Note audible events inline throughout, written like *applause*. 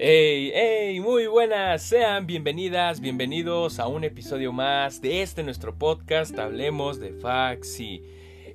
Hey, hey, muy buenas, sean bienvenidas, bienvenidos a un episodio más de este nuestro podcast Hablemos de Faxi.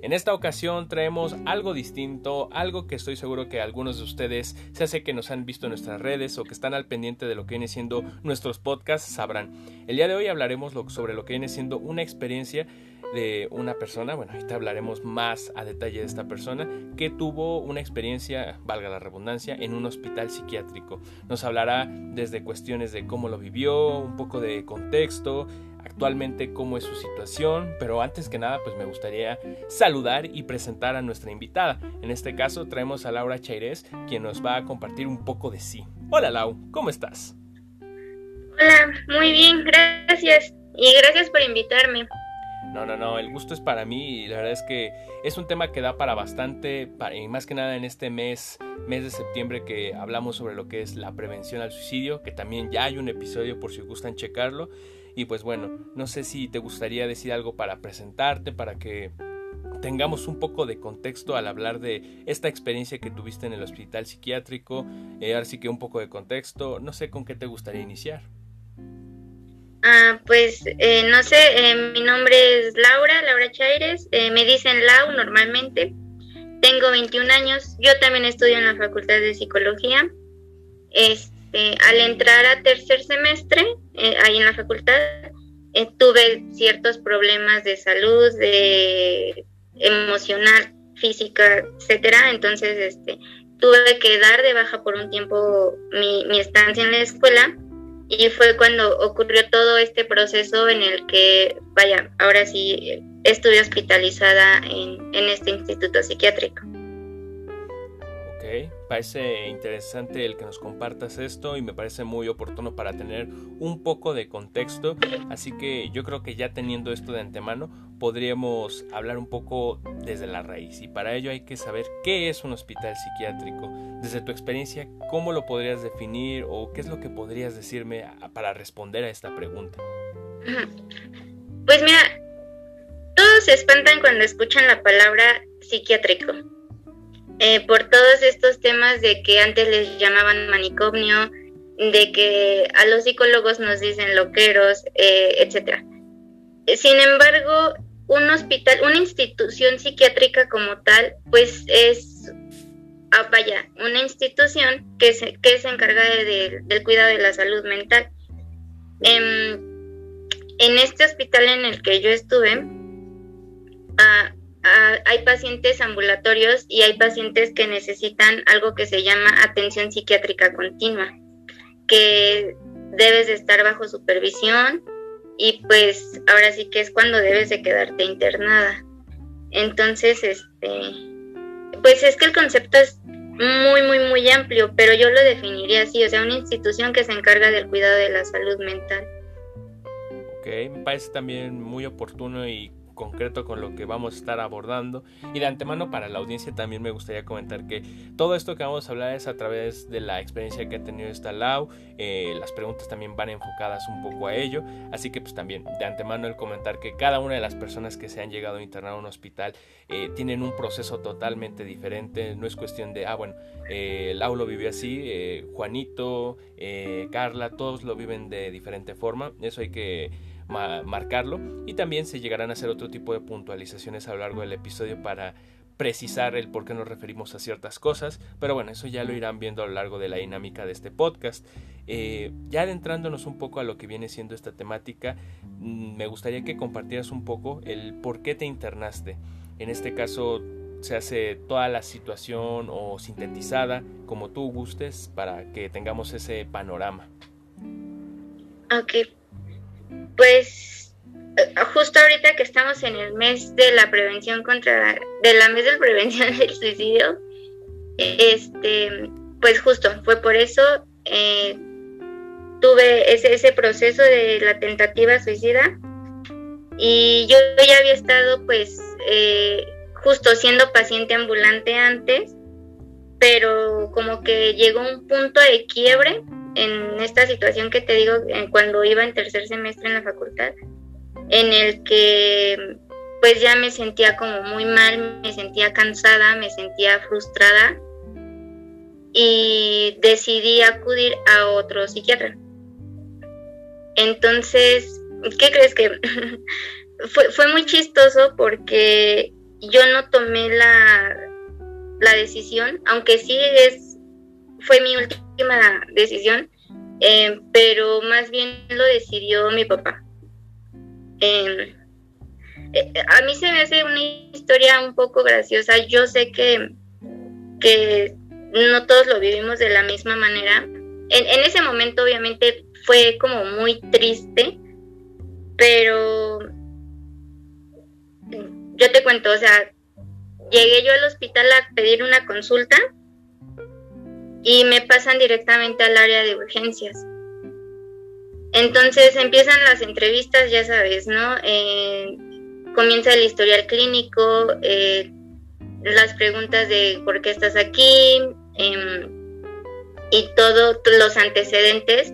En esta ocasión traemos algo distinto, algo que estoy seguro que algunos de ustedes, se hace que nos han visto en nuestras redes o que están al pendiente de lo que viene siendo nuestros podcasts, sabrán. El día de hoy hablaremos sobre lo que viene siendo una experiencia de una persona, bueno, ahorita hablaremos más a detalle de esta persona, que tuvo una experiencia, valga la redundancia, en un hospital psiquiátrico. Nos hablará desde cuestiones de cómo lo vivió, un poco de contexto, actualmente cómo es su situación, pero antes que nada pues me gustaría saludar y presentar a nuestra invitada. En este caso traemos a Laura Chairés, quien nos va a compartir un poco de sí. Hola Lau, ¿cómo estás? Hola, muy bien, gracias. Y gracias por invitarme. No, no, no, el gusto es para mí y la verdad es que es un tema que da para bastante, y más que nada en este mes, mes de septiembre que hablamos sobre lo que es la prevención al suicidio, que también ya hay un episodio por si gustan checarlo. Y pues bueno, no sé si te gustaría decir algo para presentarte, para que tengamos un poco de contexto al hablar de esta experiencia que tuviste en el hospital psiquiátrico, eh, ahora sí que un poco de contexto, no sé con qué te gustaría iniciar. Ah, pues eh, no sé, eh, mi nombre es Laura, Laura Chaires, eh, me dicen Lau normalmente, tengo 21 años, yo también estudio en la Facultad de Psicología. Este, al entrar a tercer semestre, ahí en la facultad, tuve ciertos problemas de salud, de emocional, física, etcétera, entonces este, tuve que dar de baja por un tiempo mi, mi estancia en la escuela y fue cuando ocurrió todo este proceso en el que, vaya, ahora sí estuve hospitalizada en, en este instituto psiquiátrico parece interesante el que nos compartas esto y me parece muy oportuno para tener un poco de contexto, así que yo creo que ya teniendo esto de antemano podríamos hablar un poco desde la raíz y para ello hay que saber qué es un hospital psiquiátrico. Desde tu experiencia, ¿cómo lo podrías definir o qué es lo que podrías decirme para responder a esta pregunta? Pues mira, todos se espantan cuando escuchan la palabra psiquiátrico eh, por todos estos temas de que antes les llamaban manicomio, de que a los psicólogos nos dicen loqueros, eh, etcétera. Sin embargo, un hospital, una institución psiquiátrica como tal, pues es, ah, vaya, una institución que se, que se encarga del cuidado de la salud mental. En, en este hospital en el que yo estuve, ah, hay pacientes ambulatorios y hay pacientes que necesitan algo que se llama atención psiquiátrica continua, que debes de estar bajo supervisión y pues ahora sí que es cuando debes de quedarte internada. Entonces, este, pues es que el concepto es muy, muy, muy amplio, pero yo lo definiría así, o sea, una institución que se encarga del cuidado de la salud mental. Ok, me parece también muy oportuno y concreto con lo que vamos a estar abordando. Y de antemano para la audiencia también me gustaría comentar que todo esto que vamos a hablar es a través de la experiencia que ha tenido esta Lau. Eh, las preguntas también van enfocadas un poco a ello. Así que pues también de antemano el comentar que cada una de las personas que se han llegado a internar a un hospital eh, tienen un proceso totalmente diferente. No es cuestión de, ah, bueno, eh, Lau lo vivió así, Juanito, Carla, todos lo viven de diferente forma. Eso hay que marcarlo y también se llegarán a hacer otro tipo de puntualizaciones a lo largo del episodio para precisar el por qué nos referimos a ciertas cosas, pero bueno, eso ya lo irán viendo a lo largo de la dinámica de este podcast. Eh, ya adentrándonos un poco a lo que viene siendo esta temática, mm, me gustaría que compartieras un poco el por qué te internaste. En este caso se hace toda la situación o sintetizada como tú gustes para que tengamos ese panorama. Ok, pues eh, justo ahorita que estamos en el mes de la prevención contra, de la mes *laughs* prevención del suicidio, este, pues justo fue por eso eh, tuve ese, ese proceso de la tentativa suicida y yo ya había estado pues eh, justo siendo paciente ambulante antes, pero como que llegó un punto de quiebre en esta situación que te digo cuando iba en tercer semestre en la facultad, en el que pues ya me sentía como muy mal, me sentía cansada, me sentía frustrada y decidí acudir a otro psiquiatra. Entonces, ¿qué crees que *laughs* fue, fue muy chistoso porque yo no tomé la, la decisión, aunque sí es, fue mi última decisión, eh, pero más bien lo decidió mi papá. Em, eh, a mí se me hace una historia un poco graciosa. Yo sé que, que no todos lo vivimos de la misma manera. En, en ese momento obviamente fue como muy triste, pero yo te cuento, o sea, llegué yo al hospital a pedir una consulta y me pasan directamente al área de urgencias. Entonces empiezan las entrevistas, ya sabes, ¿no? Eh, comienza el historial clínico, eh, las preguntas de por qué estás aquí em, y todos los antecedentes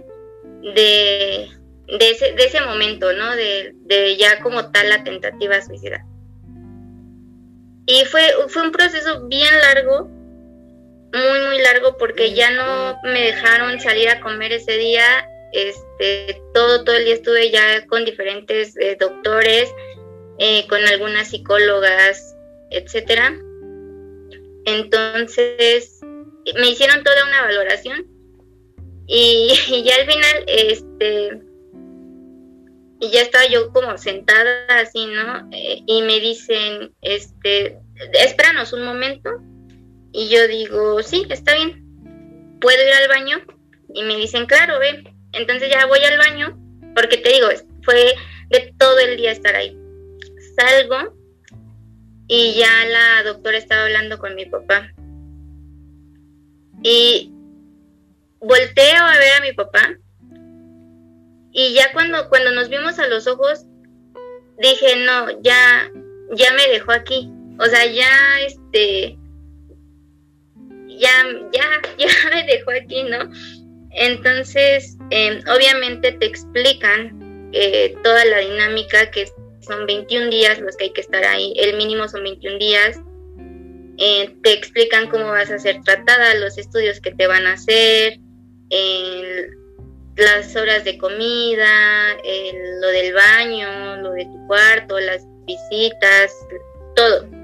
de, de, ese, de ese momento, ¿no? De, de ya como tal la tentativa suicida. Y fue, fue un proceso bien largo, muy, muy largo, porque ya no me dejaron salir a comer ese día. Este, todo, todo el día estuve ya con diferentes eh, doctores, eh, con algunas psicólogas, etcétera. Entonces, me hicieron toda una valoración y, *laughs* y ya al final, este, y ya estaba yo como sentada así, ¿no? Eh, y me dicen, este, espéranos un momento. Y yo digo, sí, está bien. ¿Puedo ir al baño? Y me dicen, claro, ve. Entonces ya voy al baño, porque te digo, fue de todo el día estar ahí. Salgo y ya la doctora estaba hablando con mi papá. Y volteo a ver a mi papá y ya cuando, cuando nos vimos a los ojos, dije, no, ya, ya me dejó aquí. O sea, ya, este, ya, ya, ya *laughs* me dejó aquí, ¿no? Entonces, em, obviamente te explican eh, toda la dinámica, que son 21 días los que hay que estar ahí, el mínimo son 21 días. Eh, te explican cómo vas a ser tratada, los estudios que te van a hacer, las horas de comida, lo del baño, lo de tu cuarto, las visitas, todo.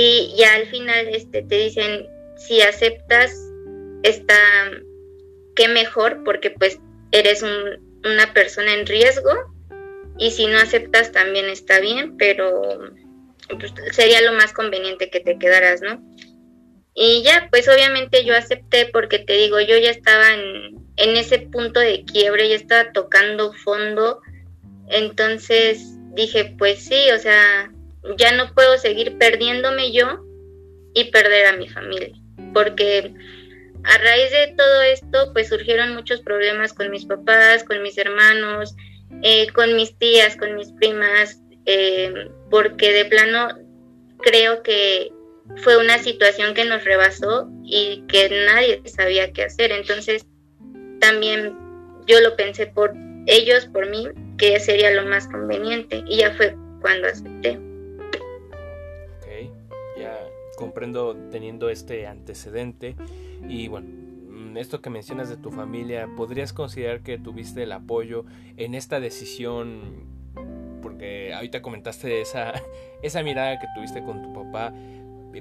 Y ya al final este, te dicen, si aceptas, está, qué mejor, porque pues eres una persona en riesgo, y si no aceptas también está bien, pero pues, sería lo más conveniente que te quedaras, ¿no? Y ya, pues obviamente yo acepté porque te digo, yo ya estaba en, ese punto de quiebre, ya estaba tocando fondo. Entonces dije, pues sí, o sea, ya no puedo seguir perdiéndome yo y perder a mi familia. Porque a raíz de todo esto, pues surgieron muchos problemas con mis papás, con mis hermanos, eh, con mis tías, con mis primas, eh, porque de plano creo que fue una situación que nos rebasó y que nadie sabía qué hacer. Entonces, también yo lo pensé por ellos, por mí, que sería lo más conveniente. Y ya fue cuando acepté. Ya comprendo teniendo este antecedente. Y bueno, mm, esto que mencionas de tu familia, ¿podrías considerar que tuviste el apoyo en esta decisión? Porque ahorita comentaste esa, *laughs* esa mirada que tuviste con tu papá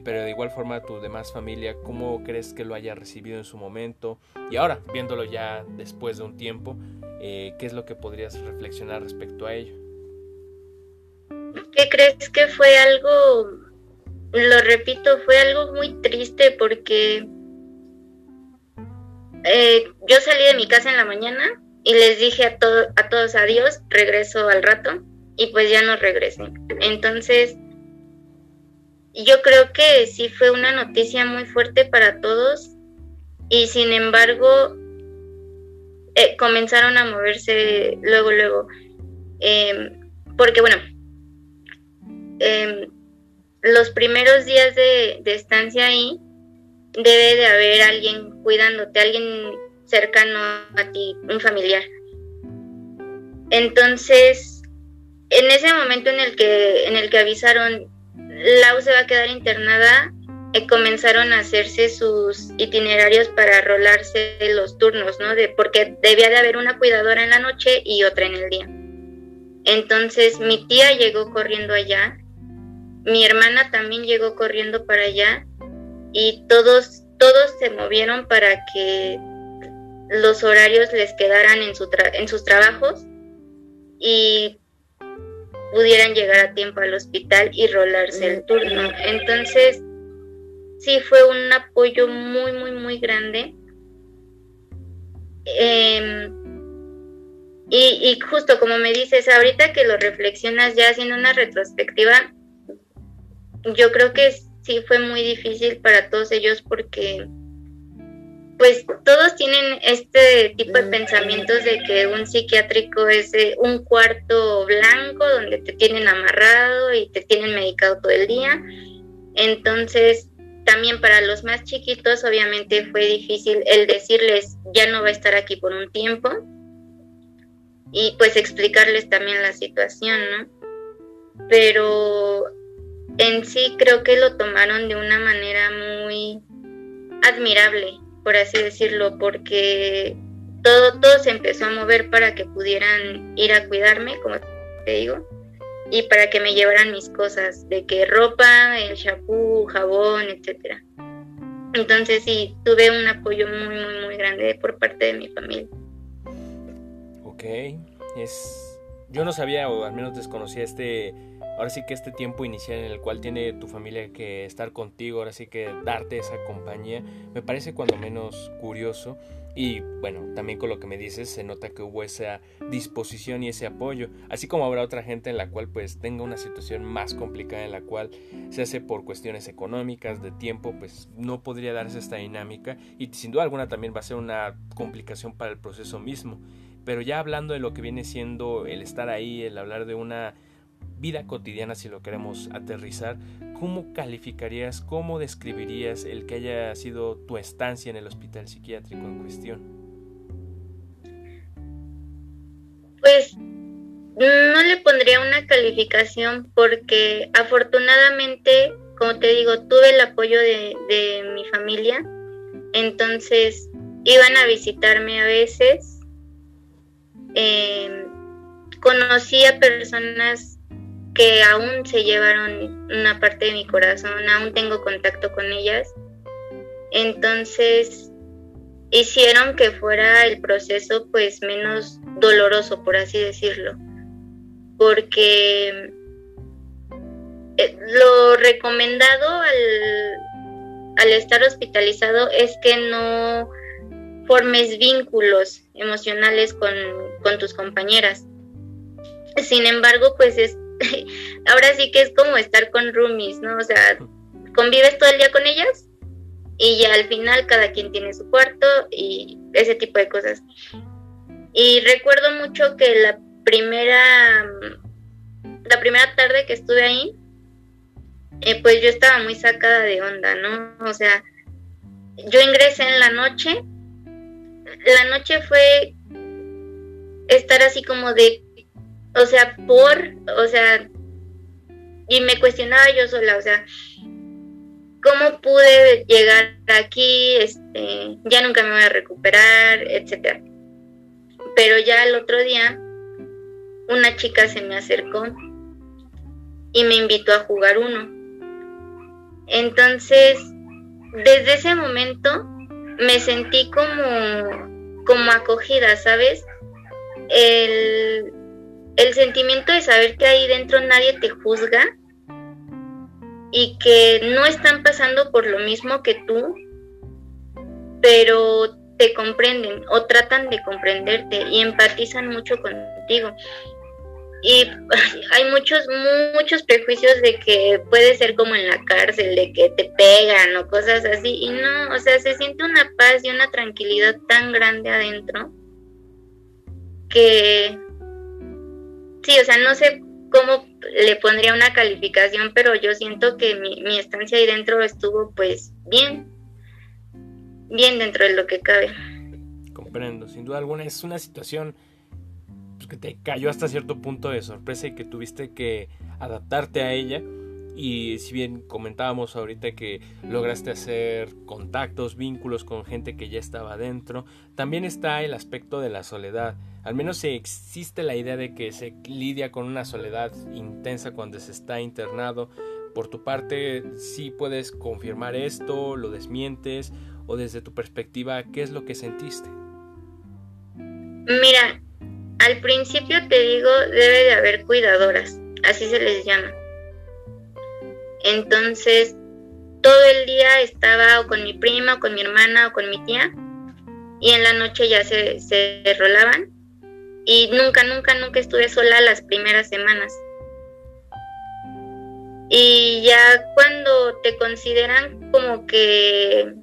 pero de igual forma tu demás familia, ¿cómo crees que lo haya recibido en su momento? Y ahora, viéndolo ya después de un tiempo, eh, ¿qué es lo que podrías reflexionar respecto a ello? ¿Qué crees que fue algo, lo repito, fue algo muy triste porque eh, yo salí de mi casa en la mañana y les dije a, todo, a todos adiós, regreso al rato y pues ya no regresé. Entonces, yo creo que sí fue una noticia muy fuerte para todos y sin embargo eh, comenzaron a moverse luego, luego. Em, porque bueno, em, los primeros días de, estancia ahí debe de haber alguien cuidándote, alguien cercano a ti, un familiar. Entonces, en ese momento en el que, en el que avisaron Lau se va a quedar internada, eh, comenzaron a hacerse sus itinerarios para rolarse los turnos, ¿no? De, porque debía de haber una cuidadora en la noche y otra en el día. Entonces mi tía llegó corriendo allá, mi hermana también llegó corriendo para allá y todos, todos se movieron para que los horarios les quedaran en, su en sus trabajos y pudieran llegar a tiempo al hospital y rolarse el turno. Entonces, sí fue un apoyo muy, muy, muy grande. Em, y, y, justo como me dices, ahorita que lo reflexionas ya haciendo una retrospectiva, yo creo que sí fue muy difícil para todos ellos porque pues todos tienen este tipo de pensamientos de que un psiquiátrico es eh, un cuarto blanco donde te tienen amarrado y te tienen medicado todo el día. Entonces, también para los más chiquitos obviamente fue difícil el decirles ya no va a estar aquí por un tiempo y pues explicarles también la situación, ¿no? Pero en sí creo que lo tomaron de una manera muy admirable por así decirlo, porque todo, todo se empezó a mover para que pudieran ir a cuidarme, como te digo, y para que me llevaran mis cosas, de que ropa, el shampoo, jabón, etcétera. Entonces sí, tuve un apoyo muy, muy, muy grande por parte de mi familia. Ok, es... Yo no sabía, o al menos desconocía este ahora sí que este tiempo inicial en el cual tiene tu familia que estar contigo, ahora sí que darte esa compañía, me parece cuando menos curioso. Y bueno, también con lo que me dices se nota que hubo esa disposición y ese apoyo, así como habrá otra gente en la cual pues tenga una situación más complicada en la cual se hace por cuestiones económicas, de tiempo, pues no podría darse esta dinámica y sin duda alguna también va a ser una complicación para el proceso mismo. Pero ya hablando de lo que viene siendo el estar ahí, el hablar de una vida cotidiana, si lo queremos aterrizar, ¿cómo calificarías, cómo describirías el que haya sido tu estancia en el hospital psiquiátrico en cuestión? Pues no le pondría una calificación porque afortunadamente, como te digo, tuve el apoyo de, mi familia, entonces iban a visitarme a veces. Eh, conocí a personas que aún se llevaron una parte de mi corazón, aún tengo contacto con ellas. Entonces hicieron que fuera el proceso pues menos doloroso, por así decirlo. Porque eh, lo recomendado al, al estar hospitalizado es que no formes vínculos emocionales con, con tus compañeras. Sin embargo, pues es *laughs* ahora sí que es como estar con roomies, ¿no? O sea, convives todo el día con ellas y ya al final cada quien tiene su cuarto y ese tipo de cosas. Y recuerdo mucho que la primera, la primera tarde que estuve ahí, eh, pues yo estaba muy sacada de onda, ¿no? O sea, yo ingresé en la noche, la noche fue estar así como de o sea, por, o sea, y me cuestionaba yo sola, o sea, ¿cómo pude llegar aquí? Este, ya nunca me voy a recuperar, etcétera. Pero ya el otro día, una chica se me acercó y me invitó a jugar uno. Entonces, desde ese momento me sentí como, como acogida, ¿sabes? El, el sentimiento de saber que ahí dentro nadie te juzga y que no están pasando por lo mismo que tú, pero te comprenden o tratan de comprenderte y empatizan mucho contigo. Y *laughs* hay muchos, muchos prejuicios de que puede ser como en la cárcel, de que te pegan o cosas así. Y no, o sea, se siente una paz y una tranquilidad tan grande adentro que sí, o sea, no sé cómo le pondría una calificación, pero yo siento que mi, estancia ahí dentro estuvo pues bien, bien dentro de lo que cabe. Comprendo, sin duda alguna es una situación pues, que te cayó hasta cierto punto de sorpresa y que tuviste que adaptarte a ella y si bien comentábamos ahorita que lograste hacer contactos, vínculos con gente que ya estaba dentro, también está el aspecto de la soledad. Al menos existe la idea de que se lidia con una soledad intensa cuando se está internado. Por tu parte, si puedes confirmar esto, lo desmientes o desde tu perspectiva, ¿qué es lo que sentiste? Mira, al principio te digo, debe de haber cuidadoras, así se les llama entonces, todo el día estaba o con mi prima, o con mi hermana, o con mi tía, y en la noche ya se, se rolaban. Y nunca, nunca, nunca estuve sola las primeras semanas. Y ya cuando te consideran como que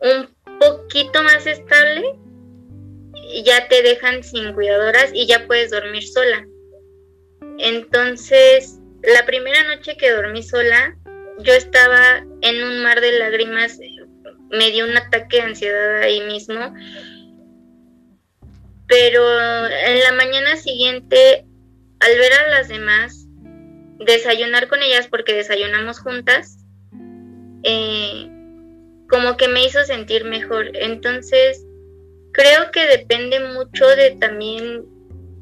un poquito más estable, ya te dejan sin cuidadoras y ya puedes dormir sola. Entonces, la primera noche que dormí sola, yo estaba en un mar de lágrimas, me dio un ataque de ansiedad ahí mismo, pero en la mañana siguiente, al ver a las demás, desayunar con ellas porque desayunamos juntas, eh, como que me hizo sentir mejor. Entonces, creo que depende mucho de también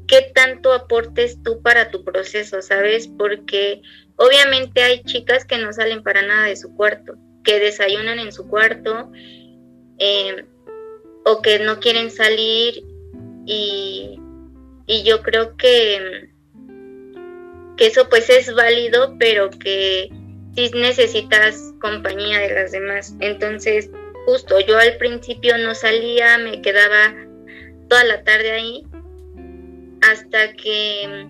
qué tanto aportes tú para tu proceso, ¿sabes? Porque obviamente hay chicas que no salen para nada de su cuarto, que desayunan en su cuarto em, o que no quieren salir y, y yo creo que, que eso pues es válido, pero que sí necesitas compañía de las demás. Entonces, justo yo al principio no salía, me quedaba toda la tarde ahí hasta que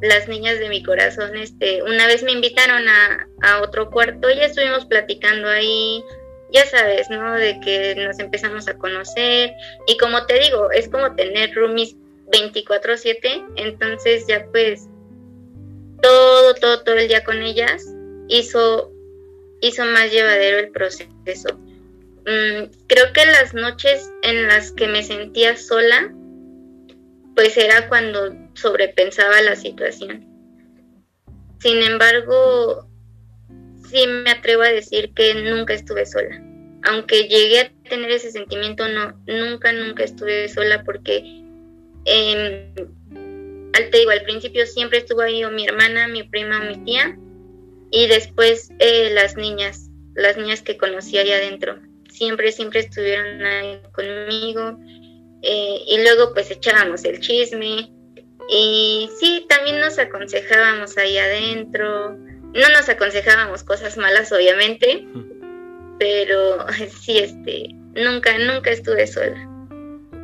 las niñas de mi corazón, este, una vez me invitaron a, a otro cuarto y estuvimos platicando ahí, ya sabes, ¿no? De que nos empezamos a conocer y como te digo, es como tener roomies 24/7, entonces ya pues todo, todo, todo el día con ellas hizo, hizo más llevadero el proceso. Mm, creo que las noches en las que me sentía sola, pues era cuando sobrepensaba la situación. Sin embargo, sí me atrevo a decir que nunca estuve sola. Aunque llegué a tener ese sentimiento, no, nunca, nunca estuve sola porque, eh, al, te digo, al principio siempre estuvo ahí o mi hermana, mi prima mi tía, y después eh, las niñas, las niñas que conocí allá adentro, siempre, siempre estuvieron ahí conmigo eh, y luego pues echábamos el chisme y sí, también nos aconsejábamos ahí adentro, no nos aconsejábamos cosas malas obviamente, pero sí, este, nunca, nunca estuve sola.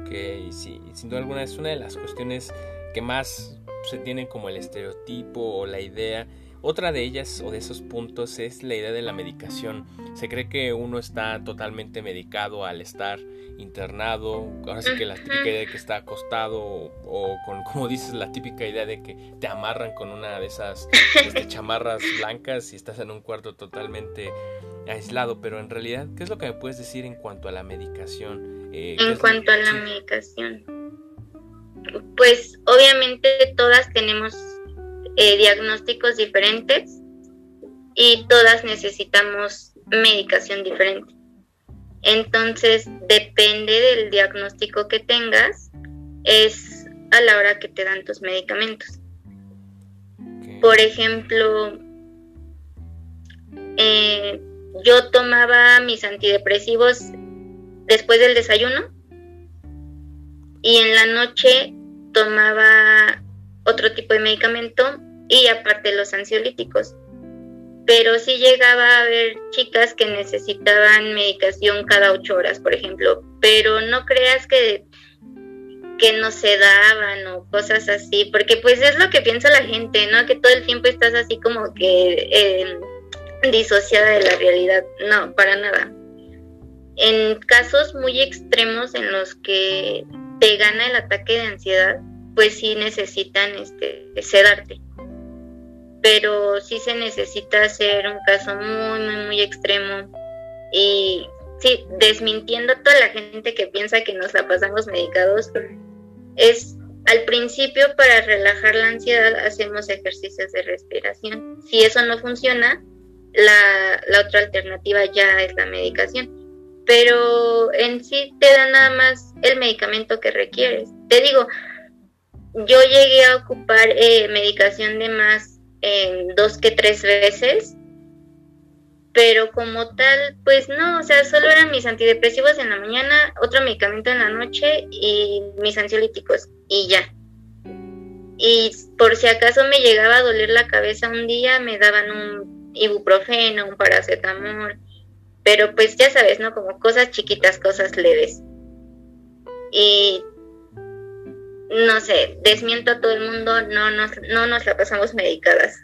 Ok, sí, sin duda alguna es una de las cuestiones que más se tiene como el estereotipo o la idea otra de ellas o de esos puntos es la idea de la medicación. Se cree que uno está totalmente medicado al estar internado. Ahora sí que la típica idea de que está acostado o, con, como dices, la típica idea de que te amarran con una de esas este, *laughs* chamarras blancas y estás en un cuarto totalmente aislado. Pero en realidad, ¿qué es lo que me puedes decir en cuanto a la medicación? Eh, en cuanto a la medicación. Pues obviamente todas tenemos eh, diagnósticos diferentes y todas necesitamos medicación diferente. Entonces, depende del diagnóstico que tengas, es a la hora que te dan tus medicamentos. Por ejemplo, eh, yo tomaba mis antidepresivos después del desayuno y en la noche tomaba otro tipo de medicamento y aparte los ansiolíticos. Pero sí llegaba a haber chicas que necesitaban medicación cada ocho horas, por ejemplo, pero no creas que, que no se daban o cosas así, porque pues es lo que piensa la gente, ¿no? Que todo el tiempo estás así como que eh, disociada de la realidad. No, para nada. En casos muy extremos en los que te gana el ataque de ansiedad, pues sí necesitan este, sedarte pero sí se necesita hacer un caso muy, muy, muy extremo y sí, desmintiendo a toda la gente que piensa que nos la pasamos medicados, es al principio para relajar la ansiedad hacemos ejercicios de respiración. Si eso no funciona, la, la otra alternativa ya es la medicación. Pero en sí te da nada más el medicamento que requieres. Te digo, yo llegué a ocupar eh, medicación de más en dos que tres veces, pero como tal, pues no, o sea, solo eran mis antidepresivos en la mañana, otro medicamento en la noche y mis ansiolíticos y ya. Y por si acaso me llegaba a doler la cabeza un día, me daban un ibuprofeno, un paracetamol, pero pues ya sabes, ¿no? Como cosas chiquitas, cosas leves. Y no sé, desmiento a todo el mundo, no nos, no nos la pasamos medicadas.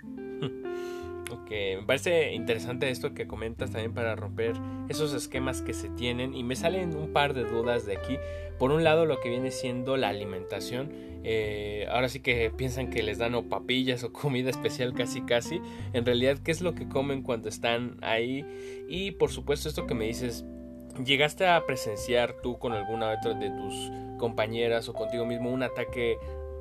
Ok, me parece interesante esto que comentas también para romper esos esquemas que se tienen y me salen un par de dudas de aquí. Por un lado, lo que viene siendo la alimentación. Eh, ahora sí que piensan que les dan o papillas o comida especial casi casi. En realidad, ¿qué es lo que comen cuando están ahí? Y por supuesto, esto que me dices, ¿llegaste a presenciar tú con alguna otra de tus compañeras o contigo mismo un ataque,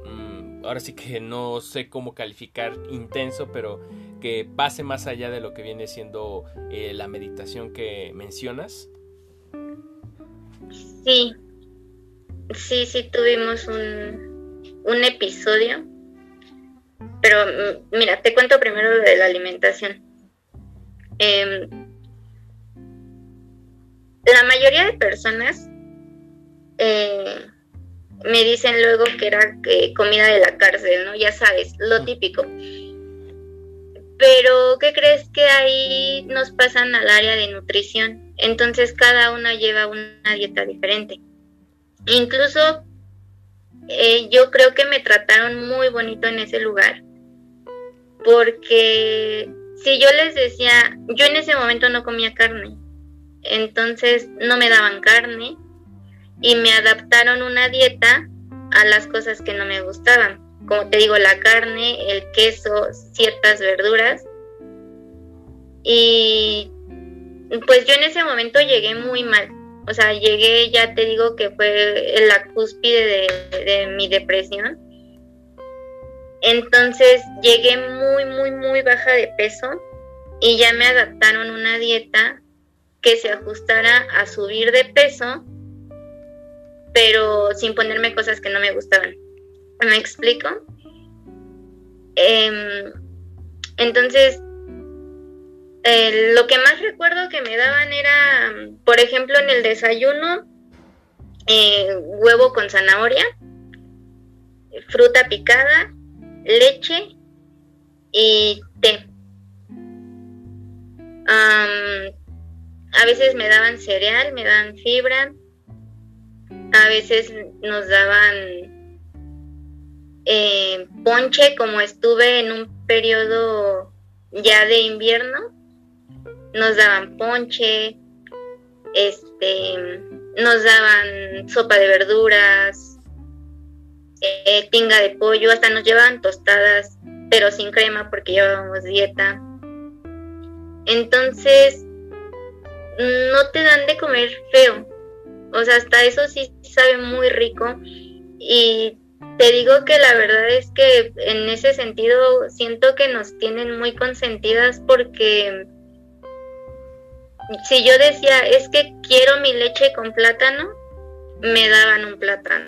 mm, ahora sí que *laughs* no sé cómo calificar intenso, pero que pase más allá de lo que viene siendo eh, la meditación que mencionas? Sí, sí, sí tuvimos un, un episodio, pero mm, mira, te cuento primero de la alimentación. Em, la mayoría de personas eh, me dicen luego que era eh, comida de la cárcel, ¿no? Ya sabes, lo típico. Pero, ¿qué crees que ahí nos pasan al área de nutrición? Entonces cada una lleva una dieta diferente. Incluso eh, yo creo que me trataron muy bonito en ese lugar. Porque si yo les decía, yo en ese momento no comía carne. Entonces no me daban carne y me adaptaron una dieta a las cosas que no me gustaban. Como te digo, la carne, el queso, ciertas verduras. Y pues yo en ese momento llegué muy mal. O sea, llegué, ya te digo que fue la cúspide de, mi depresión. Entonces llegué muy, muy, muy baja de peso y ya me adaptaron una dieta que se ajustara a subir de peso pero sin ponerme cosas que no me gustaban. ¿Me explico? Em, entonces, lo que más recuerdo que me daban era, por ejemplo, en el desayuno, eh, huevo con zanahoria, fruta picada, leche y té. A veces me daban cereal, me daban fibra, a veces nos daban eh, ponche, como estuve en un periodo ya de invierno, nos daban ponche, este, nos daban sopa de verduras, eh, pinga de pollo, hasta nos llevaban tostadas, pero sin crema porque llevábamos dieta. Entonces, no te dan de comer feo, o sea, hasta eso sí sabe muy rico. Y te digo que la verdad es que en ese sentido siento que nos tienen muy consentidas porque si yo decía, es que quiero mi leche con plátano, me daban un plátano.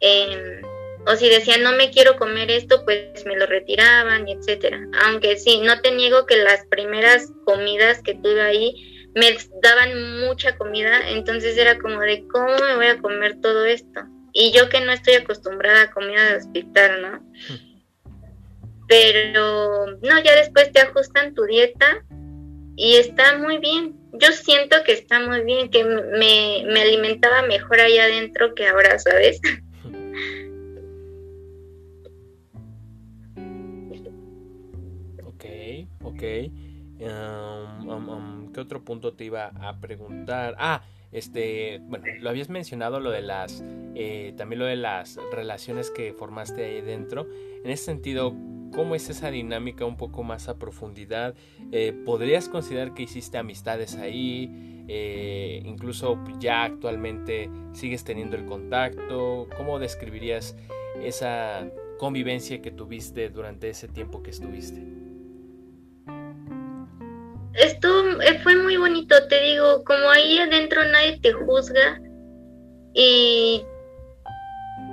Em, o si decían, no me quiero comer esto, pues me lo retiraban, etcétera. Aunque sí, no te niego que las primeras comidas que tuve ahí me daban mucha comida, entonces era como de cómo me voy a comer todo esto. Y yo que no estoy acostumbrada a comida de hospital, ¿no? Pero no, ya después te ajustan tu dieta y está muy bien. Yo siento que está muy bien, que me, me alimentaba mejor ahí adentro que ahora, ¿sabes? ok, ok. Um, um, ¿Qué otro punto te iba a preguntar? Ah, este, bueno, lo habías mencionado lo de las, eh, también lo de las relaciones que formaste ahí dentro. En ese sentido, cómo es esa dinámica un poco más a profundidad. Eh, ¿Podrías considerar que hiciste amistades ahí? Eh, incluso ya actualmente sigues teniendo el contacto. ¿Cómo describirías esa convivencia que tuviste durante ese tiempo que estuviste? Esto eh, fue muy bonito, te digo, como ahí adentro nadie te juzga y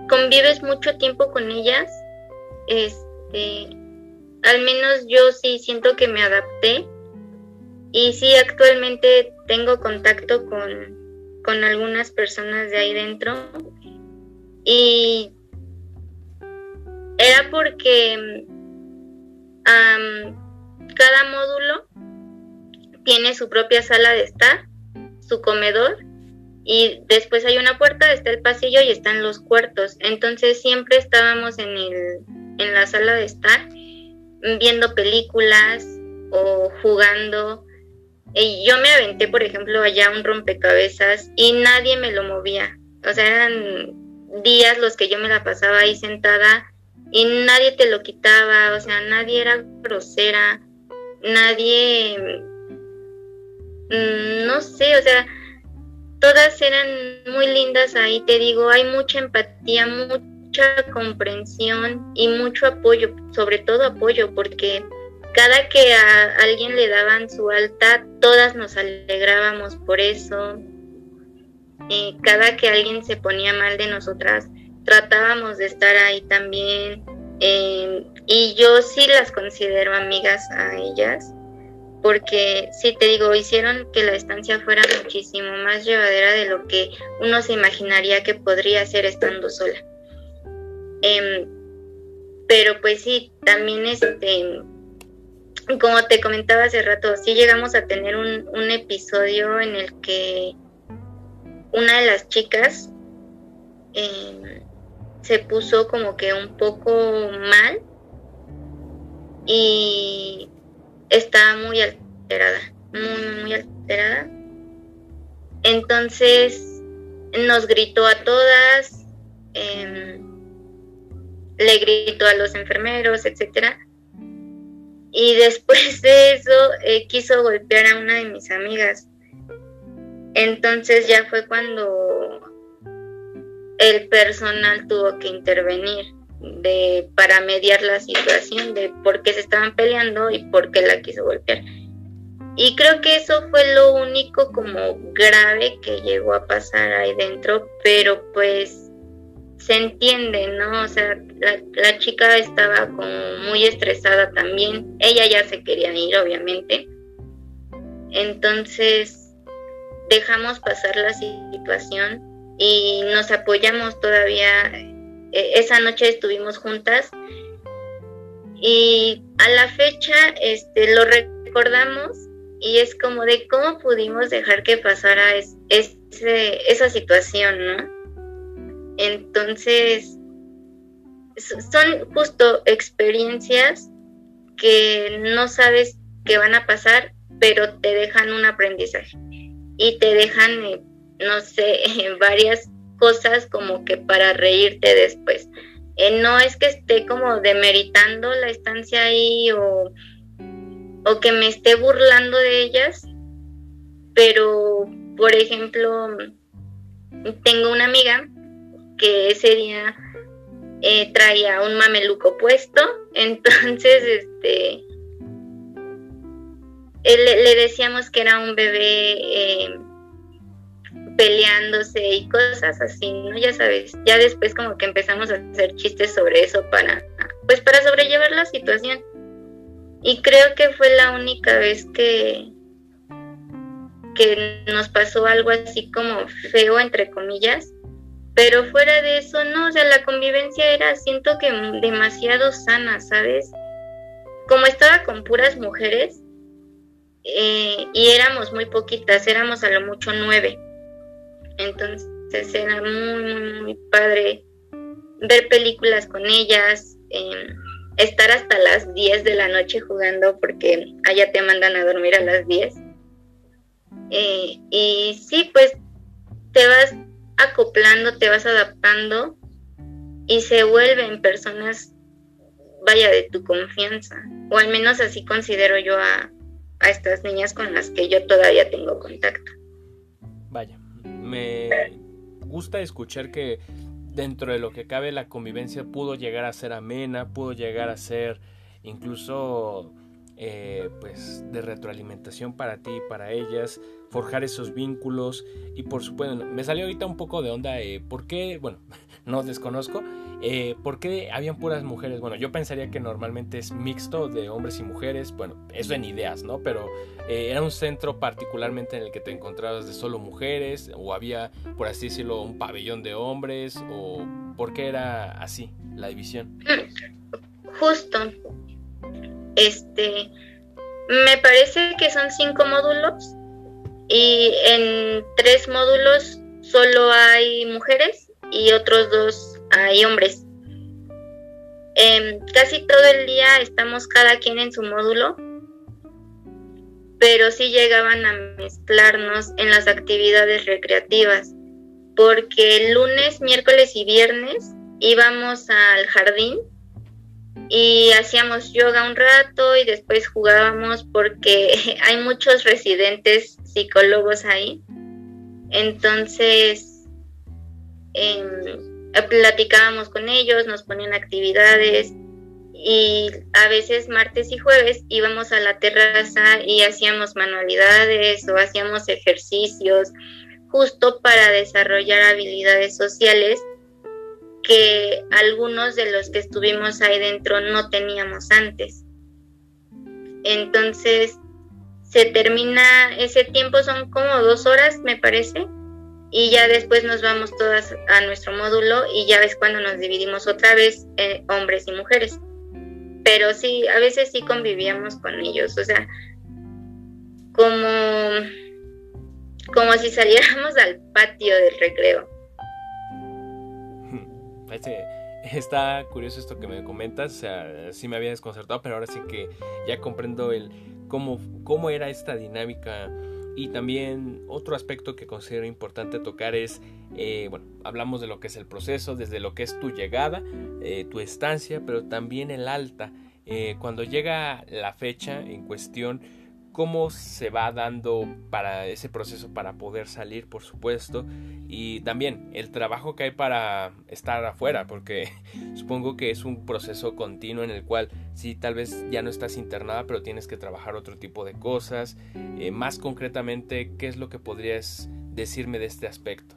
convives mucho tiempo con ellas, este, al menos yo sí siento que me adapté y sí actualmente tengo contacto con, con algunas personas de ahí dentro y era porque cada módulo tiene su propia sala de estar, su comedor y después hay una puerta, está el pasillo y están los cuartos. Entonces siempre estábamos en, el, en la sala de estar viendo películas o jugando. Y yo me aventé, por ejemplo, allá un rompecabezas y nadie me lo movía. O sea, eran días los que yo me la pasaba ahí sentada y nadie te lo quitaba, o sea, nadie era grosera, nadie, no sé, o sea, todas eran muy lindas ahí, te digo, hay mucha empatía, mucha comprensión y mucho apoyo, sobre todo apoyo, porque cada que a alguien le daban su alta, todas nos alegrábamos por eso. Cada que alguien se ponía mal de nosotras, tratábamos de estar ahí también. Eh, y yo sí las considero amigas a ellas porque sí te digo, hicieron que la estancia fuera muchísimo más llevadera de lo que uno se imaginaría que podría ser estando sola. Em, pero pues sí, también este, como te comentaba hace rato, sí llegamos a tener un, episodio en el que una de las chicas em, se puso como que un poco mal y estaba muy alterada, muy, muy alterada. Entonces nos gritó a todas, em, le gritó a los enfermeros, etcétera. Y después de eso eh, quiso golpear a una de mis amigas. Entonces ya fue cuando el personal tuvo que intervenir de para mediar la situación de por qué se estaban peleando y por qué la quiso golpear. Y creo que eso fue lo único como grave que llegó a pasar ahí dentro, pero pues se entiende, ¿no? O sea, la, la chica estaba como muy estresada también, ella ya se quería ir, obviamente. Entonces, dejamos pasar la situación y nos apoyamos todavía esa noche estuvimos juntas y a la fecha este, lo recordamos y es como de cómo pudimos dejar que pasara esa situación, ¿no? Entonces, son justo experiencias que no sabes que van a pasar, pero te dejan un aprendizaje y te dejan, eh, no sé, *laughs* varias cosas como que para reírte después. Eh, no es que esté como demeritando la estancia ahí o, o que me esté burlando de ellas, pero por ejemplo, tengo una amiga que ese día eh, traía un mameluco puesto, *laughs* entonces este le, le decíamos que era un bebé eh, peleándose y cosas así, ¿no? Ya sabes, ya después como que empezamos a hacer chistes sobre eso para, pues para sobrellevar la situación. Y creo que fue la única vez que, que nos pasó algo así como feo, entre comillas. Pero fuera de eso, no, o sea, la convivencia era, siento que demasiado sana, ¿sabes? Como estaba con puras mujeres, eh, y éramos muy poquitas, éramos a lo mucho nueve. Entonces era muy, muy, muy padre ver películas con ellas, em, estar hasta las 10 de la noche jugando porque allá te mandan a dormir a las 10. Eh, y sí, pues te vas acoplando, te vas adaptando y se vuelven personas vaya de tu confianza, o al menos así considero yo a, a estas niñas con las que yo todavía tengo contacto. Me gusta escuchar que dentro de lo que cabe la convivencia pudo llegar a ser amena, pudo llegar a ser incluso eh, pues de retroalimentación para ti y para ellas, forjar esos vínculos y por supuesto me salió ahorita un poco de onda, eh, ¿por qué? Bueno, *laughs* no desconozco, eh, ¿por qué habían puras mujeres? Bueno, yo pensaría que normalmente es mixto de hombres y mujeres, bueno, eso en ideas, ¿no? Pero eh, era un centro particularmente en el que te encontrabas de solo mujeres o había, por así decirlo, un pabellón de hombres o por qué era así la división. Justo. Este, me parece que son cinco módulos y en tres módulos solo hay mujeres y otros dos hay hombres. Em, casi todo el día estamos cada quien en su módulo, pero sí llegaban a mezclarnos en las actividades recreativas, porque el lunes, miércoles y viernes íbamos al jardín y hacíamos yoga un rato y después jugábamos porque *laughs* hay muchos residentes psicólogos ahí. Entonces, em, platicábamos con ellos, nos ponían actividades y a veces martes y jueves íbamos a la terraza y hacíamos manualidades o hacíamos ejercicios justo para desarrollar habilidades sociales que algunos de los que estuvimos ahí dentro no teníamos antes. Entonces, se termina ese tiempo, son como dos horas, me parece, y ya después nos vamos todas a nuestro módulo y ya ves cuando nos dividimos otra vez eh, hombres y mujeres. Pero sí, a veces sí convivíamos con ellos, o sea, como, como si saliéramos *laughs* al patio del recreo. está curioso esto que me comentas, o sea, sí me había desconcertado, pero ahora sí que ya comprendo el cómo, cómo era esta dinámica y también otro aspecto que considero importante tocar es, eh, bueno, hablamos de lo que es el proceso, desde lo que es tu llegada, eh, tu estancia, pero también el alta. Eh, cuando llega la fecha en cuestión, cómo se va dando para ese proceso para poder salir, por supuesto, y también el trabajo que hay para estar afuera, porque *laughs* supongo que es un proceso continuo en el cual sí, tal vez ya no estás internada, pero tienes que trabajar otro tipo de cosas. Eh, más concretamente, ¿qué es lo que podrías decirme de este aspecto?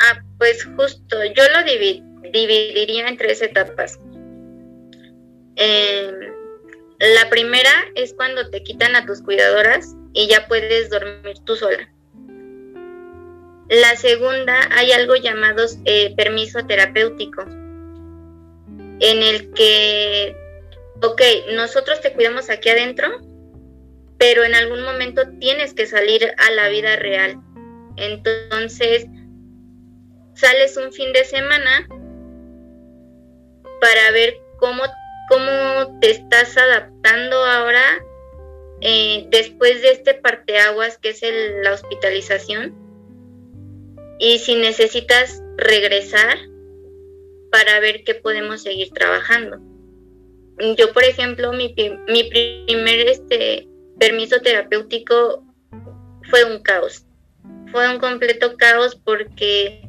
Ah, pues justo, yo lo dividiría en tres etapas. Eh, la primera es cuando te quitan a tus cuidadoras y ya puedes dormir tú sola. La segunda, hay algo llamado eh, permiso terapéutico, en el que, ok, nosotros te cuidamos aquí adentro, pero en algún momento tienes que salir a la vida real. Entonces, sales un fin de semana para ver cómo cómo te estás adaptando ahora eh, después de este parteaguas que es la hospitalización y si necesitas regresar para ver qué podemos seguir trabajando. Yo, por ejemplo, mi, mi primer este, permiso terapéutico fue un caos. Fue un completo caos porque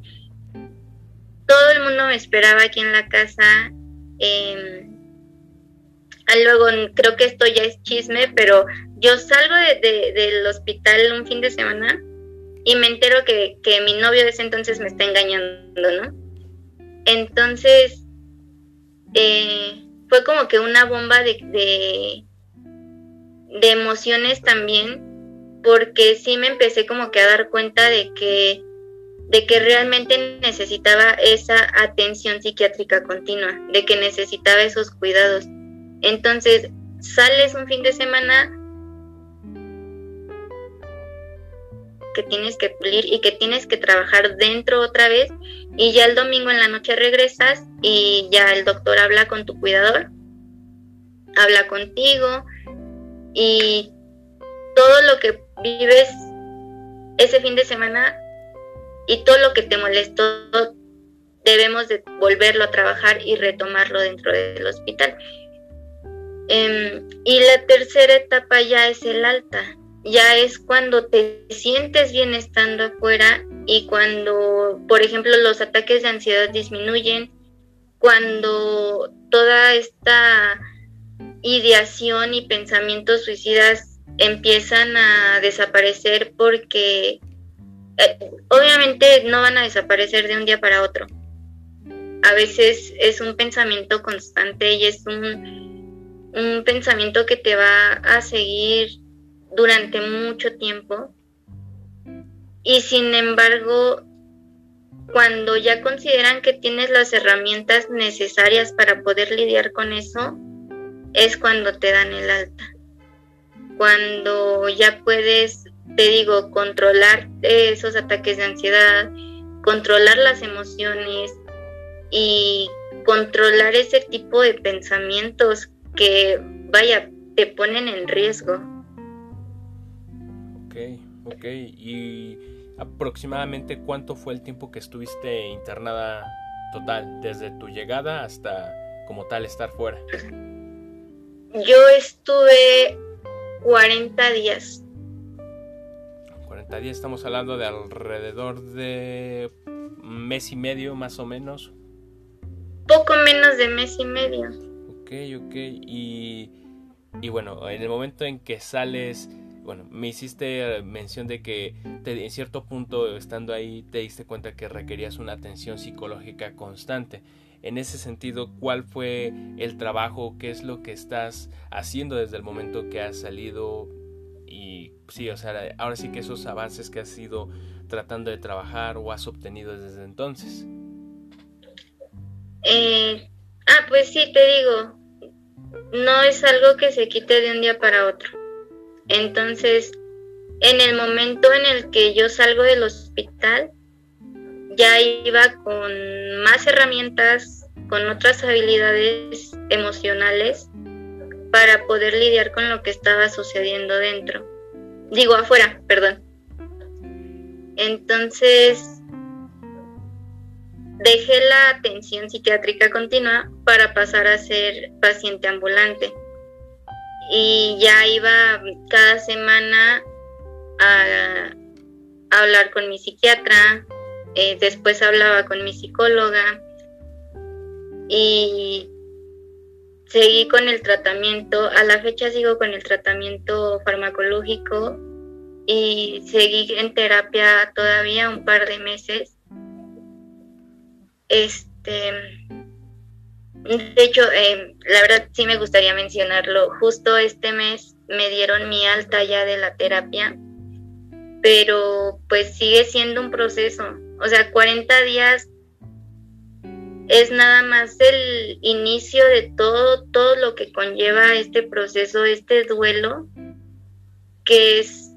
todo el mundo me esperaba aquí en la casa. Ah, luego, creo que esto ya es chisme, pero yo salgo de, del hospital un fin de semana y me entero que, mi novio de ese entonces me está engañando, ¿no? Entonces, eh, fue como que una bomba de, de, de, emociones también, porque sí me empecé como que a dar cuenta de que, de que realmente necesitaba esa atención psiquiátrica continua, de que necesitaba esos cuidados. Entonces, sales un fin de semana que tienes que pulir y que tienes que trabajar dentro otra vez y ya el domingo en la noche regresas y ya el doctor habla con tu cuidador, habla contigo y todo lo que vives ese fin de semana y todo lo que te molestó debemos de volverlo a trabajar y retomarlo dentro del hospital. Em, y la tercera etapa ya es el alta, ya es cuando te sientes bien estando afuera y cuando, por ejemplo, los ataques de ansiedad disminuyen, cuando toda esta ideación y pensamientos suicidas empiezan a desaparecer porque eh, obviamente no van a desaparecer de un día para otro. A veces es un pensamiento constante y es un, un pensamiento que te va a seguir durante mucho tiempo. Y sin embargo, cuando ya consideran que tienes las herramientas necesarias para poder lidiar con eso, es cuando te dan el alta. Cuando ya puedes, te digo, controlar esos ataques de ansiedad, controlar las emociones y controlar ese tipo de pensamientos que, vaya, te ponen en riesgo. Ok, ok. ¿Y aproximadamente cuánto fue el tiempo que estuviste internada total, desde tu llegada hasta como tal estar fuera? Yo estuve 40 días. 40 días, estamos hablando de alrededor de mes y medio más o menos. Poco menos de mes y medio. Ok, ok. Y, y bueno, en el momento en que sales, bueno, me hiciste mención de que en cierto punto estando ahí te diste cuenta que requerías una atención psicológica constante en ese sentido, ¿cuál fue el trabajo? ¿Qué es lo que estás haciendo desde el momento que has salido? Y sí, o sea, ahora sí que esos avances que has ido tratando de trabajar o has obtenido desde entonces. Eh, ah, pues sí, te digo, no es algo que se quite de un día para otro. Entonces, en el momento en el que yo salgo del hospital, ya iba con más herramientas, con otras habilidades emocionales para poder lidiar con lo que estaba sucediendo dentro. Digo, afuera, perdón. Entonces, dejé la atención psiquiátrica continua para pasar a ser paciente ambulante. Y ya iba cada semana a, hablar con mi psiquiatra, eh, después hablaba con mi psicóloga y seguí con el tratamiento. A la fecha sigo con el tratamiento farmacológico y seguí en terapia todavía un par de meses. Este, de hecho, eh, la verdad sí me gustaría mencionarlo. Justo este mes me dieron mi alta ya de la terapia, pero pues sigue siendo un proceso. O sea, 40 días es nada más el inicio de todo, todo lo que conlleva este proceso, este duelo, que es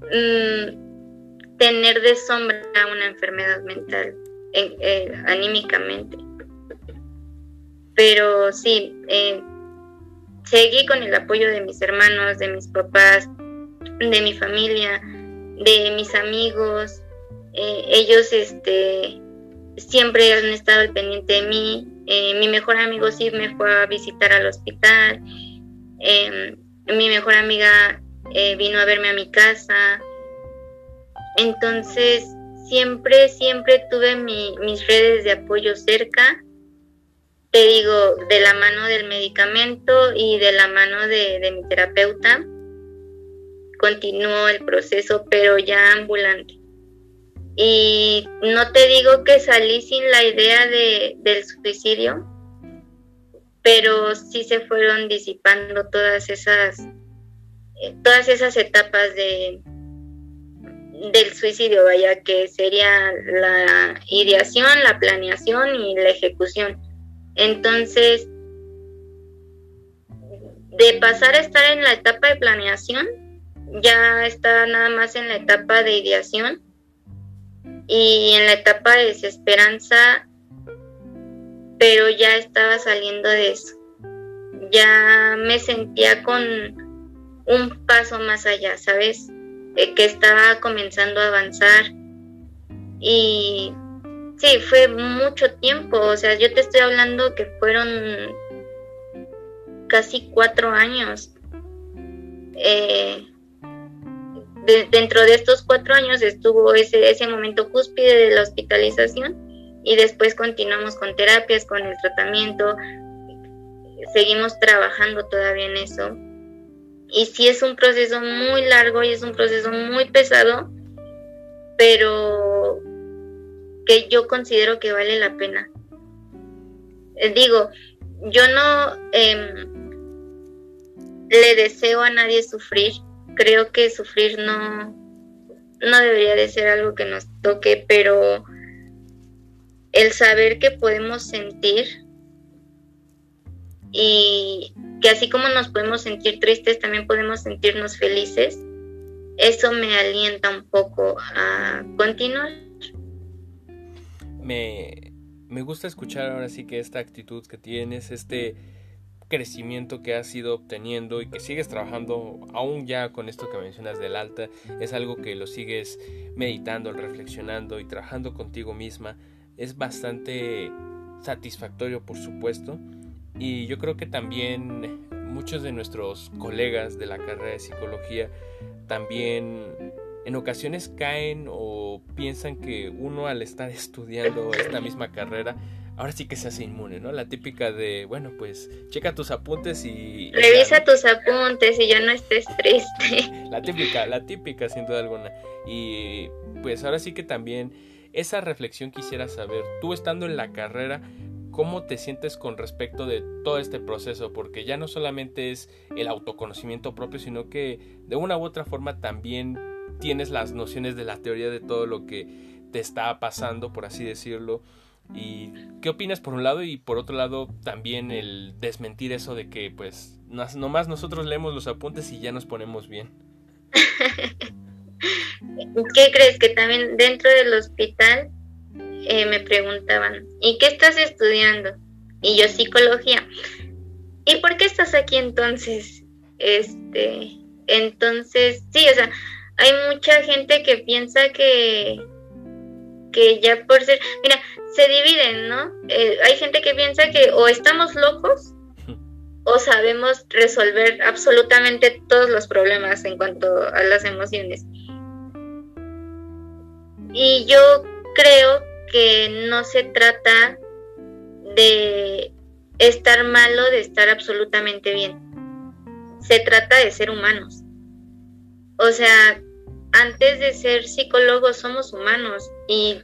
mm, tener de sombra una enfermedad mental, eh, anímicamente. Pero sí, eh, seguí con el apoyo de mis hermanos, de mis papás, de mi familia, de mis amigos, eh, ellos este, siempre han estado al pendiente de mí. Eh, mi mejor amigo sí me fue a visitar al hospital. Em, mi mejor amiga eh, vino a verme a mi casa. Entonces, siempre, siempre tuve mis redes de apoyo cerca. Te digo, de la mano del medicamento y de la mano de, de mi terapeuta. Continuó el proceso, pero ya ambulante. Y no te digo que salí sin la idea de, del suicidio, pero sí se fueron disipando todas esas, eh, todas esas etapas de, del suicidio, vaya, que sería la ideación, la planeación y la ejecución. Entonces, de pasar a estar en la etapa de planeación, ya está nada más en la etapa de ideación y en la etapa de desesperanza, pero ya estaba saliendo de eso. Ya me sentía con un paso más allá, ¿sabes? Que estaba comenzando a avanzar y sí, fue mucho tiempo, o sea, yo te estoy hablando que fueron casi cuatro años. Eh, dentro de estos cuatro años estuvo ese, ese momento cúspide de la hospitalización y después continuamos con terapias, con el tratamiento, seguimos trabajando todavía en eso. Y sí es un proceso muy largo y es un proceso muy pesado, pero que yo considero que vale la pena. Eh, digo, yo no em, le deseo a nadie sufrir, creo que sufrir no, no debería de ser algo que nos toque, pero el saber que podemos sentir y que así como nos podemos sentir tristes, también podemos sentirnos felices, eso me alienta un poco a continuar. Me, me gusta escuchar ahora sí que esta actitud que tienes, este crecimiento que has ido obteniendo y que sigues trabajando aún ya con esto que mencionas del alta, es algo que lo sigues meditando, reflexionando y trabajando contigo misma. Es bastante satisfactorio, por supuesto. Y yo creo que también muchos de nuestros colegas de la carrera de psicología también en ocasiones caen o piensan que uno al estar estudiando esta misma carrera ahora sí que se hace inmune, ¿no? La típica de, bueno, pues checa tus apuntes y... Revisa tus apuntes y ya no estés triste. *laughs* La típica, la típica sin duda alguna. Y pues ahora sí que también esa reflexión quisiera saber, tú estando en la carrera, ¿cómo te sientes con respecto de todo este proceso? Porque ya no solamente es el autoconocimiento propio, sino que de una u otra forma también tienes las nociones de la teoría de todo lo que te está pasando, por así decirlo ¿Y qué opinas por un lado y por otro lado también el desmentir eso de que pues nomás nosotros leemos los apuntes y ya nos ponemos bien? *laughs* ¿Qué crees? Que también dentro del hospital eh, me preguntaban, ¿y qué estás estudiando? Y yo psicología. ¿Y por qué estás aquí entonces? Este, entonces, sí, o sea, hay mucha gente que piensa que que ya por ser, mira, se dividen, ¿no? Eh, hay gente que piensa que o estamos locos o sabemos resolver absolutamente todos los problemas en cuanto a las emociones. Y yo creo que no se trata de estar malo, de estar absolutamente bien. Se trata de ser humanos. O sea, antes de ser psicólogos somos humanos y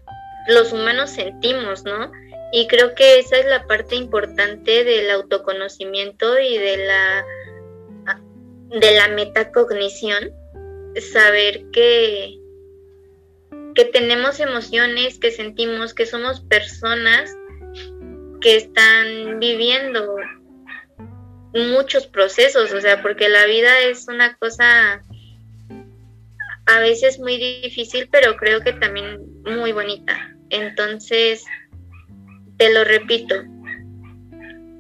los humanos sentimos, ¿no? Y creo que esa es la parte importante del autoconocimiento y de la de la metacognición, saber que que tenemos emociones, que sentimos, que somos personas que están viviendo muchos procesos, o sea, porque la vida es una cosa a veces muy difícil, pero creo que también muy bonita. Entonces, te lo repito,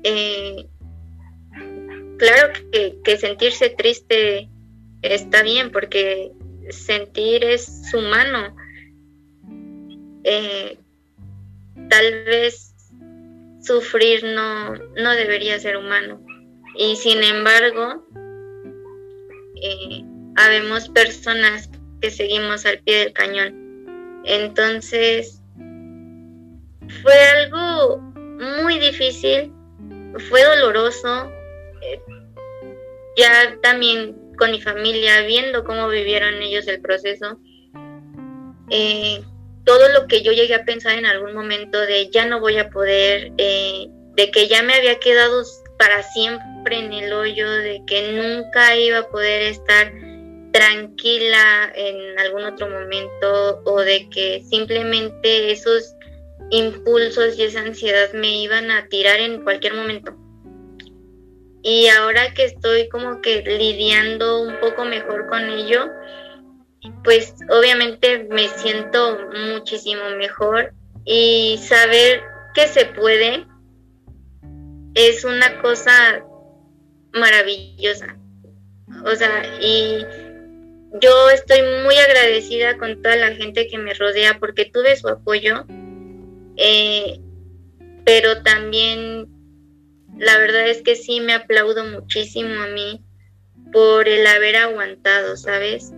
eh, claro que, sentirse triste está bien porque sentir es humano. Eh, tal vez sufrir no, no debería ser humano. Y sin embargo, eh, habemos personas que seguimos al pie del cañón. Entonces, fue algo muy difícil, fue doloroso. Eh, ya también con mi familia, viendo cómo vivieron ellos el proceso. Eh, todo lo que yo llegué a pensar en algún momento de ya no voy a poder, eh, de que ya me había quedado para siempre en el hoyo, de que nunca iba a poder estar tranquila en algún otro momento o de que simplemente esos impulsos y esa ansiedad me iban a tirar en cualquier momento. Y ahora que estoy como que lidiando un poco mejor con ello, pues obviamente me siento muchísimo mejor y saber que se puede es una cosa maravillosa. O sea, y yo estoy muy agradecida con toda la gente que me rodea porque tuve su apoyo Eh, pero también la verdad es que sí me aplaudo muchísimo a mí por el haber aguantado, ¿sabes?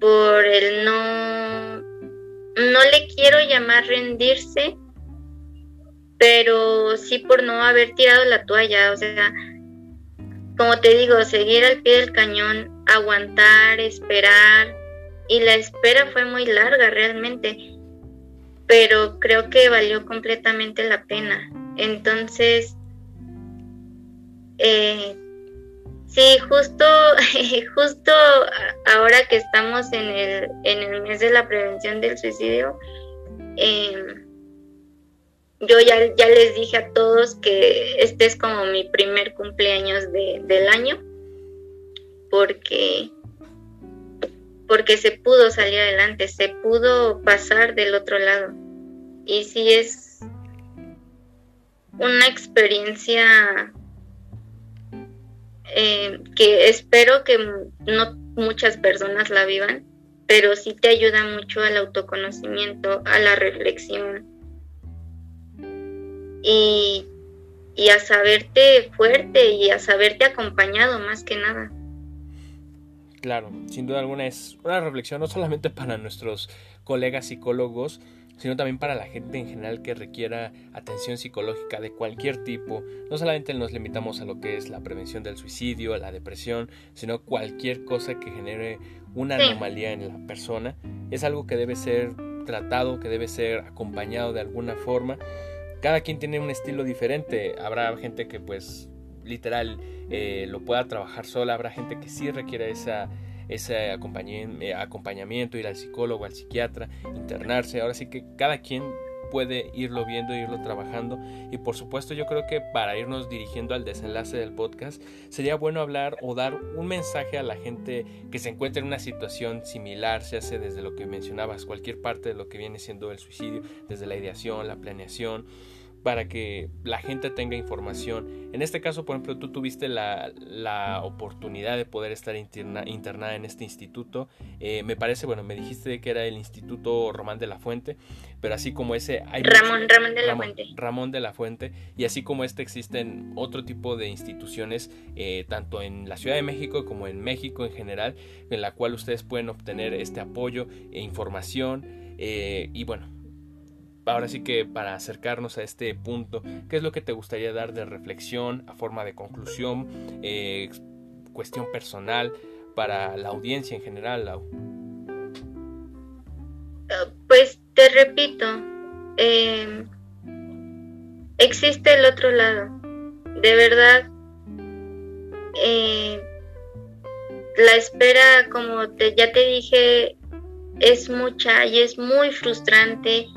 Por el no, no le quiero llamar rendirse, pero sí por no haber tirado la toalla, o sea, como te digo, seguir al pie del cañón, aguantar, esperar, y la espera fue muy larga realmente, pero creo que valió completamente la pena. Entonces, eh, sí, justo, *laughs* justo ahora que estamos en el, en el mes de la prevención del suicidio, eh, yo ya, ya les dije a todos que este es como mi primer cumpleaños de, del año, porque, porque se pudo salir adelante, se pudo pasar del otro lado. Y sí es una experiencia eh, que espero que no muchas personas la vivan, pero sí te ayuda mucho al autoconocimiento, a la reflexión y, a saberte fuerte y a saberte acompañado más que nada. Claro, sin duda alguna es una reflexión no solamente para nuestros colegas psicólogos, sino también para la gente en general que requiera atención psicológica de cualquier tipo. No solamente nos limitamos a lo que es la prevención del suicidio, la depresión, sino cualquier cosa que genere una anomalía en la persona. Es algo que debe ser tratado, que debe ser acompañado de alguna forma cada quien tiene un estilo diferente. Habrá gente que pues literal eh, lo pueda trabajar sola, habrá gente que sí requiere esa, ese eh, acompañamiento, ir al psicólogo, al psiquiatra, internarse. Ahora sí que cada quien puede irlo viendo, irlo trabajando. Y por supuesto yo creo que para irnos dirigiendo al desenlace del podcast, sería bueno hablar o dar un mensaje a la gente que se encuentra en una situación similar, se hace desde lo que mencionabas, cualquier parte de lo que viene siendo el suicidio, desde la ideación, la planeación para que la gente tenga información. En este caso, por ejemplo, tú tuviste la, oportunidad de poder estar internada en este instituto. Eh, me parece, bueno, me dijiste que era el Instituto Román de la Fuente, pero así como ese... Hay Ramón, Ramón de la Fuente. Ramón de la Fuente. Y así como este existen otro tipo de instituciones, eh, tanto en la Ciudad de México como en México en general, en la cual ustedes pueden obtener este apoyo e información. Eh, y bueno, ahora sí que para acercarnos a este punto, ¿qué es lo que te gustaría dar de reflexión, a forma de conclusión, eh, cuestión personal para la audiencia en general, Pues te repito, em, existe el otro lado. De verdad, eh, la espera, como te, ya te dije, es mucha y es muy frustrante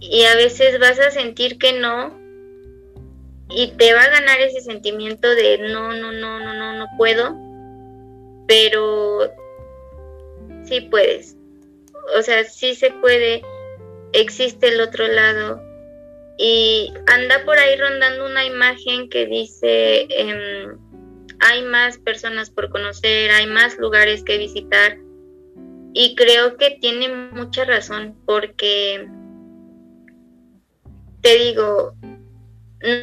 y a veces vas a sentir que no y te va a ganar ese sentimiento de no, no, no, no, no, no puedo, pero sí puedes. O sea, sí se puede, existe el otro lado y anda por ahí rondando una imagen que dice em, hay más personas por conocer, hay más lugares que visitar y creo que tiene mucha razón porque te digo,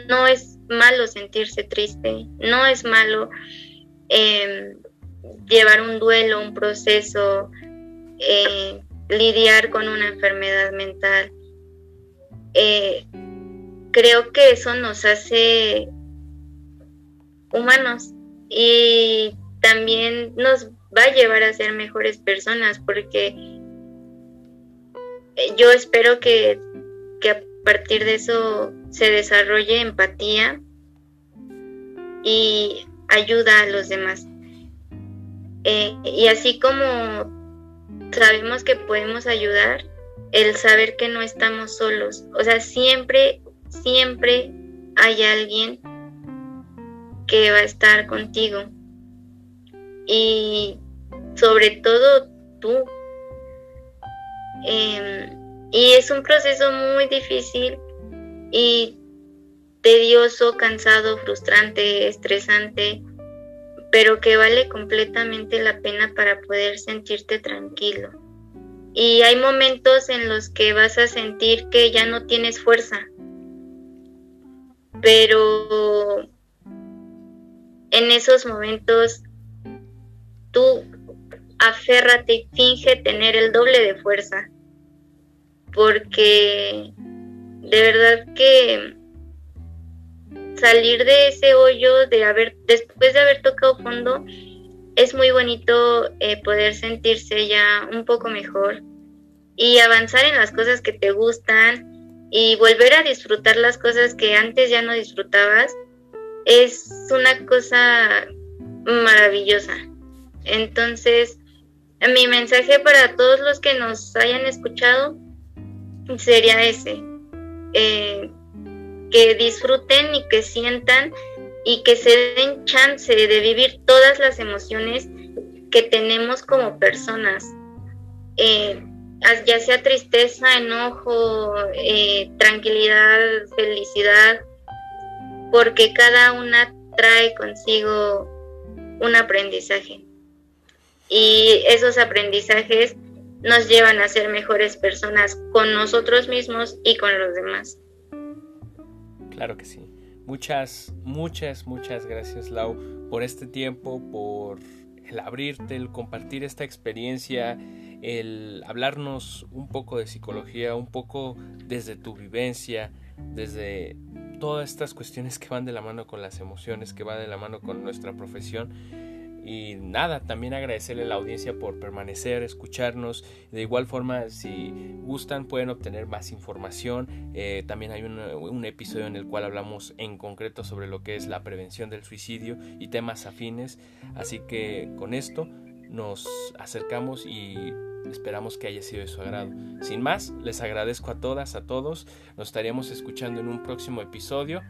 no es malo sentirse triste, no es malo em, llevar un duelo, un proceso, eh, lidiar con una enfermedad mental. Eh, creo que eso nos hace humanos y también nos va a llevar a ser mejores personas porque yo espero que, que partir de eso se desarrolle empatía y ayuda a los demás. Eh, y así como sabemos que podemos ayudar, el saber que no estamos solos. O sea, siempre, siempre hay alguien que va a estar contigo. Y sobre todo tú. Eh, y es un proceso muy difícil y tedioso, cansado, frustrante, estresante, pero que vale completamente la pena para poder sentirte tranquilo y hay momentos en los que vas a sentir que ya no tienes fuerza. Pero en esos momentos tú aférrate y finge tener el doble de fuerza. Porque de verdad que salir de ese hoyo de haber después de haber tocado fondo es muy bonito eh, poder sentirse ya un poco mejor y avanzar en las cosas que te gustan y volver a disfrutar las cosas que antes ya no disfrutabas es una cosa maravillosa. Entonces, mi mensaje para todos los que nos hayan escuchado sería ese, eh, que disfruten y que sientan y que se den chance de vivir todas las emociones que tenemos como personas, eh, ya sea tristeza, enojo, eh, tranquilidad, felicidad, porque cada una trae consigo un aprendizaje. Y esos aprendizajes nos llevan a ser mejores personas con nosotros mismos y con los demás. Claro que sí. Muchas, muchas, muchas gracias Lau por este tiempo, por el abrirte, el compartir esta experiencia, el hablarnos un poco de psicología, un poco desde tu vivencia, desde todas estas cuestiones que van de la mano con las emociones, que van de la mano con nuestra profesión y nada, también agradecerle a la audiencia por permanecer, escucharnos. De igual forma, si gustan, pueden obtener más información. Eh, también hay un, episodio en el cual hablamos en concreto sobre lo que es la prevención del suicidio y temas afines. Así que con esto nos acercamos y esperamos que haya sido de su agrado. Sin más, les agradezco a todas, a todos. Nos estaríamos escuchando en un próximo episodio.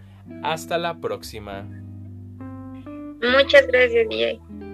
Hasta la próxima. Muchas gracias, DJ.